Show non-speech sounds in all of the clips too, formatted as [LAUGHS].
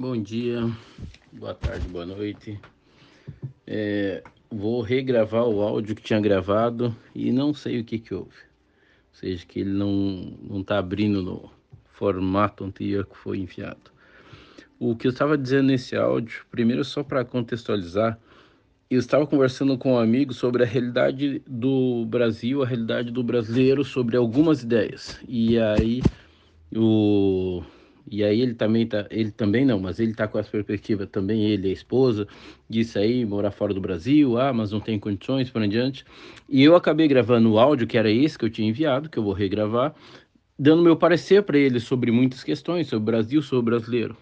Bom dia, boa tarde, boa noite. É, vou regravar o áudio que tinha gravado e não sei o que que houve. Ou seja, que ele não não está abrindo no formato anterior que foi enviado. O que eu estava dizendo nesse áudio, primeiro só para contextualizar, eu estava conversando com um amigo sobre a realidade do Brasil, a realidade do brasileiro, sobre algumas ideias. E aí o e aí ele também tá, ele também não, mas ele tá com essa perspectiva também, ele e a esposa, disso aí, morar fora do Brasil, ah, mas não tem condições para adiante. E eu acabei gravando o áudio, que era esse que eu tinha enviado, que eu vou regravar, dando meu parecer para ele sobre muitas questões, sobre o Brasil, sobre o brasileiro.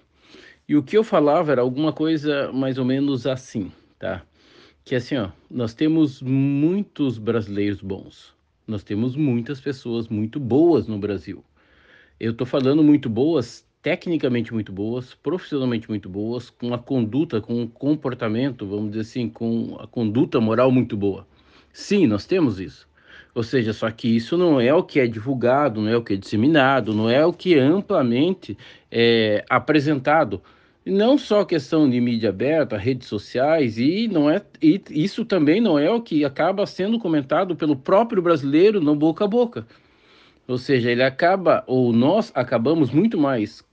E o que eu falava era alguma coisa mais ou menos assim, tá? Que assim, ó, nós temos muitos brasileiros bons. Nós temos muitas pessoas muito boas no Brasil. Eu tô falando muito boas tecnicamente muito boas, profissionalmente muito boas, com a conduta, com um comportamento, vamos dizer assim, com a conduta moral muito boa. Sim, nós temos isso. Ou seja, só que isso não é o que é divulgado, não é o que é disseminado, não é o que é amplamente é apresentado. Não só questão de mídia aberta, redes sociais, e não é e isso também não é o que acaba sendo comentado pelo próprio brasileiro no boca a boca. Ou seja, ele acaba, ou nós acabamos muito mais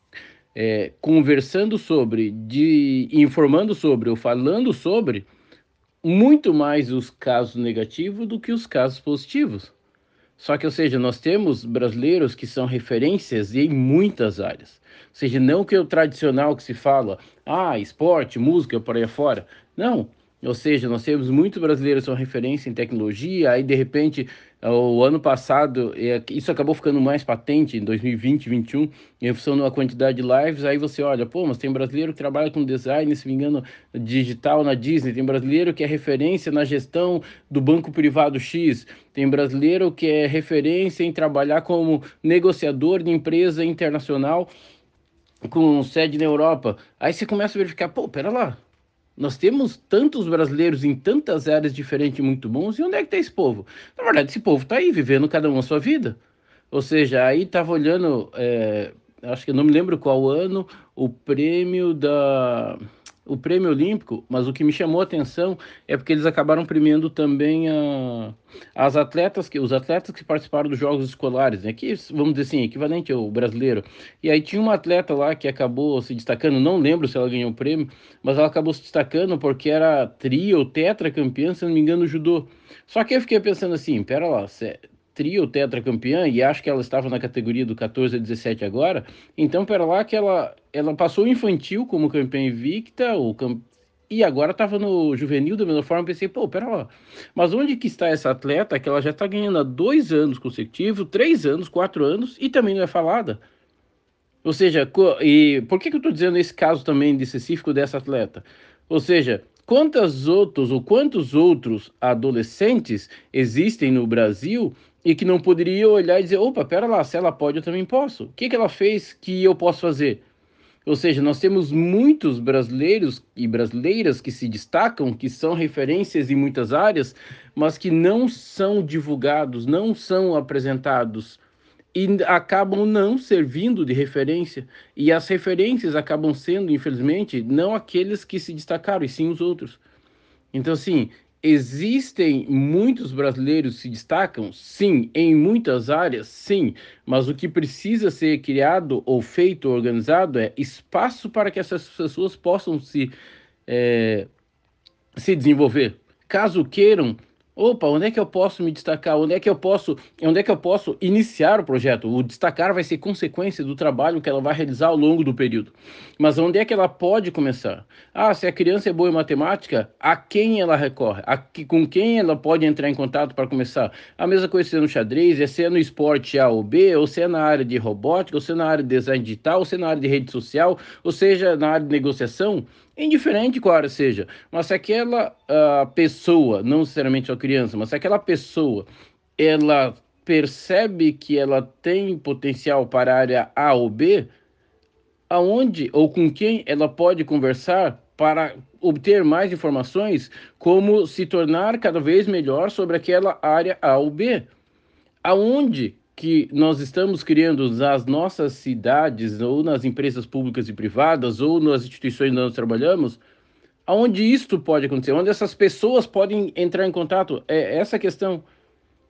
é, conversando sobre, de informando sobre ou falando sobre muito mais os casos negativos do que os casos positivos. Só que, ou seja, nós temos brasileiros que são referências em muitas áreas. Ou seja, não que o tradicional que se fala, ah, esporte, música, por aí fora. Não. Ou seja, nós temos muitos brasileiros são referência em tecnologia, aí de repente o ano passado, isso acabou ficando mais patente em 2020, 2021, em função da quantidade de lives. Aí você olha, pô, mas tem brasileiro que trabalha com design, se me engano, digital na Disney, tem brasileiro que é referência na gestão do banco privado X, tem brasileiro que é referência em trabalhar como negociador de empresa internacional com sede na Europa. Aí você começa a verificar, pô, pera lá, nós temos tantos brasileiros em tantas áreas diferentes muito bons, e onde é que está esse povo? Na verdade, esse povo está aí, vivendo cada um a sua vida. Ou seja, aí estava olhando, é, acho que eu não me lembro qual ano, o prêmio da o prêmio olímpico, mas o que me chamou a atenção é porque eles acabaram premiando também a, as atletas que os atletas que participaram dos jogos escolares, né? Que vamos dizer assim, equivalente ao brasileiro. E aí tinha uma atleta lá que acabou se destacando, não lembro se ela ganhou o prêmio, mas ela acabou se destacando porque era tri ou tetra campeã, se não me engano, no judô. Só que eu fiquei pensando assim, pera lá, trio tetracampeã e acho que ela estava na categoria do 14 a 17 agora. Então, pera lá que ela, ela passou infantil como campeã invicta, o camp... e agora estava no juvenil da mesma forma. Pensei, pô, pera lá, mas onde que está essa atleta que ela já está ganhando há dois anos consecutivos, três anos, quatro anos e também não é falada? Ou seja, e por que, que eu estou dizendo esse caso também de específico dessa atleta? Ou seja, quantos outros ou quantos outros adolescentes existem no Brasil e que não poderia olhar e dizer: opa, pera lá, se ela pode, eu também posso. O que, que ela fez que eu posso fazer? Ou seja, nós temos muitos brasileiros e brasileiras que se destacam, que são referências em muitas áreas, mas que não são divulgados, não são apresentados e acabam não servindo de referência. E as referências acabam sendo, infelizmente, não aqueles que se destacaram, e sim os outros. Então, assim, Existem muitos brasileiros que se destacam? Sim. Em muitas áreas? Sim. Mas o que precisa ser criado ou feito, organizado, é espaço para que essas pessoas possam se, é, se desenvolver. Caso queiram Opa, onde é que eu posso me destacar? Onde é que eu posso, onde é que eu posso iniciar o projeto? O destacar vai ser consequência do trabalho que ela vai realizar ao longo do período. Mas onde é que ela pode começar? Ah, se a criança é boa em matemática, a quem ela recorre? A, com quem ela pode entrar em contato para começar? A mesma coisa se é no xadrez, é se é no esporte A ou B, ou se é na área de robótica, ou se é na área de design digital, ou se é na área de rede social, ou seja, na área de negociação indiferente qual área seja, mas se aquela uh, pessoa, não necessariamente a criança, mas se aquela pessoa, ela percebe que ela tem potencial para a área A ou B, aonde ou com quem ela pode conversar para obter mais informações, como se tornar cada vez melhor sobre aquela área A ou B. Aonde que nós estamos criando nas nossas cidades, ou nas empresas públicas e privadas, ou nas instituições onde nós trabalhamos, aonde isto pode acontecer, onde essas pessoas podem entrar em contato. É essa questão.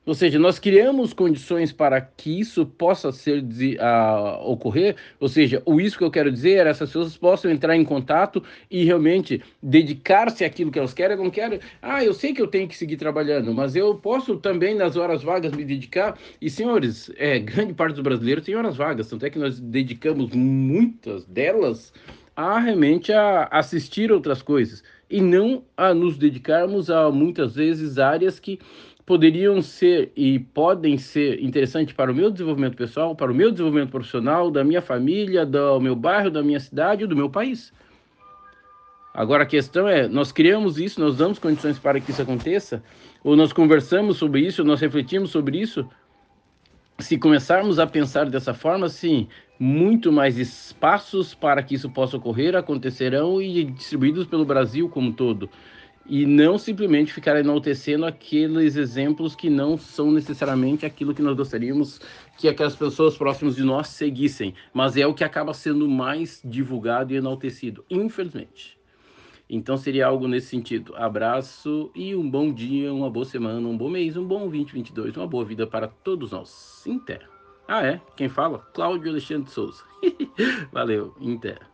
Ou seja, nós criamos condições para que isso possa ser uh, ocorrer. Ou seja, o isso que eu quero dizer é essas pessoas possam entrar em contato e realmente dedicar-se àquilo que elas querem. Eu não quero, ah, eu sei que eu tenho que seguir trabalhando, mas eu posso também nas horas vagas me dedicar. E senhores, é, grande parte dos brasileiros tem horas vagas, tanto é que nós dedicamos muitas delas a realmente a assistir outras coisas e não a nos dedicarmos a muitas vezes áreas que poderiam ser e podem ser interessantes para o meu desenvolvimento pessoal, para o meu desenvolvimento profissional, da minha família, do meu bairro, da minha cidade, do meu país. Agora a questão é, nós criamos isso, nós damos condições para que isso aconteça, ou nós conversamos sobre isso, nós refletimos sobre isso. Se começarmos a pensar dessa forma, sim, muito mais espaços para que isso possa ocorrer acontecerão e distribuídos pelo Brasil como um todo e não simplesmente ficar enaltecendo aqueles exemplos que não são necessariamente aquilo que nós gostaríamos que aquelas pessoas próximas de nós seguissem, mas é o que acaba sendo mais divulgado e enaltecido, infelizmente. Então seria algo nesse sentido. Abraço e um bom dia, uma boa semana, um bom mês, um bom 2022, uma boa vida para todos nós. Inter. Ah, é? Quem fala? Cláudio Alexandre Souza. [LAUGHS] Valeu, Inter.